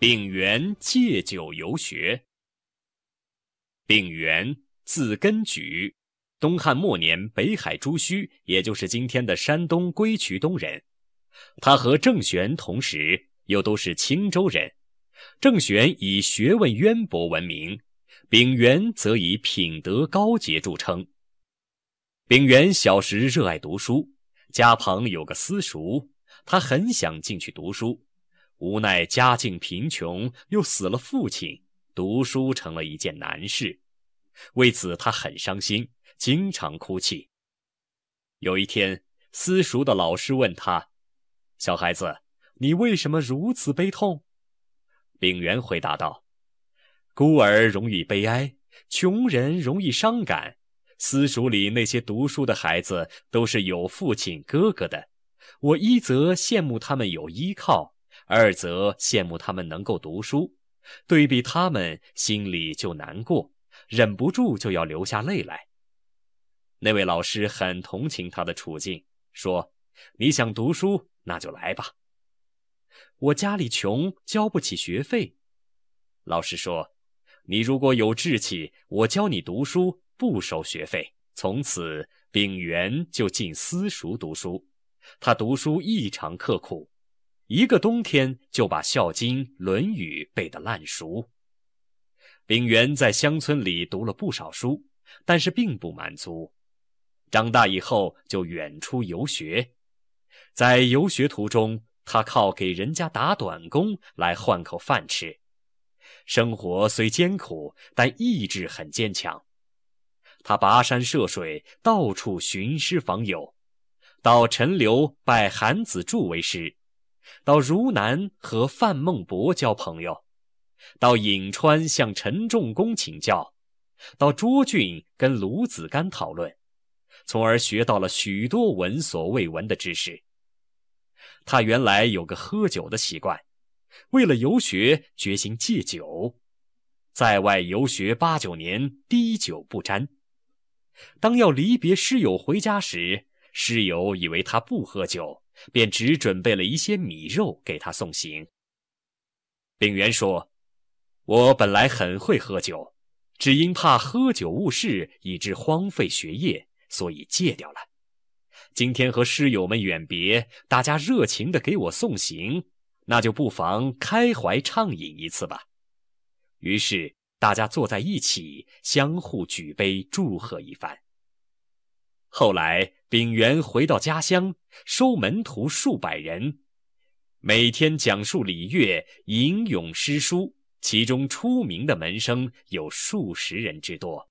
丙原借酒游学。丙原，字根举，东汉末年北海朱须，也就是今天的山东归渠东人。他和郑玄同时，又都是青州人。郑玄以学问渊博闻名，丙原则以品德高洁著称。丙原小时热爱读书，家旁有个私塾，他很想进去读书。无奈家境贫穷，又死了父亲，读书成了一件难事。为此，他很伤心，经常哭泣。有一天，私塾的老师问他：“小孩子，你为什么如此悲痛？”丙元回答道：“孤儿容易悲哀，穷人容易伤感。私塾里那些读书的孩子，都是有父亲哥哥的。我一则羡慕他们有依靠。”二则羡慕他们能够读书，对比他们心里就难过，忍不住就要流下泪来。那位老师很同情他的处境，说：“你想读书，那就来吧。”我家里穷，交不起学费。老师说：“你如果有志气，我教你读书，不收学费。”从此，秉元就进私塾读书。他读书异常刻苦。一个冬天就把《孝经》《论语》背得烂熟。丙元在乡村里读了不少书，但是并不满足。长大以后就远出游学，在游学途中，他靠给人家打短工来换口饭吃。生活虽艰苦，但意志很坚强。他跋山涉水，到处寻师访友，到陈留拜韩子柱为师。到汝南和范孟博交朋友，到颍川向陈仲公请教，到涿郡跟卢子干讨论，从而学到了许多闻所未闻的知识。他原来有个喝酒的习惯，为了游学，决心戒酒，在外游学八九年，滴酒不沾。当要离别师友回家时，师友以为他不喝酒。便只准备了一些米肉给他送行。丙元说：“我本来很会喝酒，只因怕喝酒误事，以致荒废学业，所以戒掉了。今天和师友们远别，大家热情的给我送行，那就不妨开怀畅饮一次吧。”于是大家坐在一起，相互举杯祝贺一番。后来，丙元回到家乡，收门徒数百人，每天讲述礼乐、吟咏诗书，其中出名的门生有数十人之多。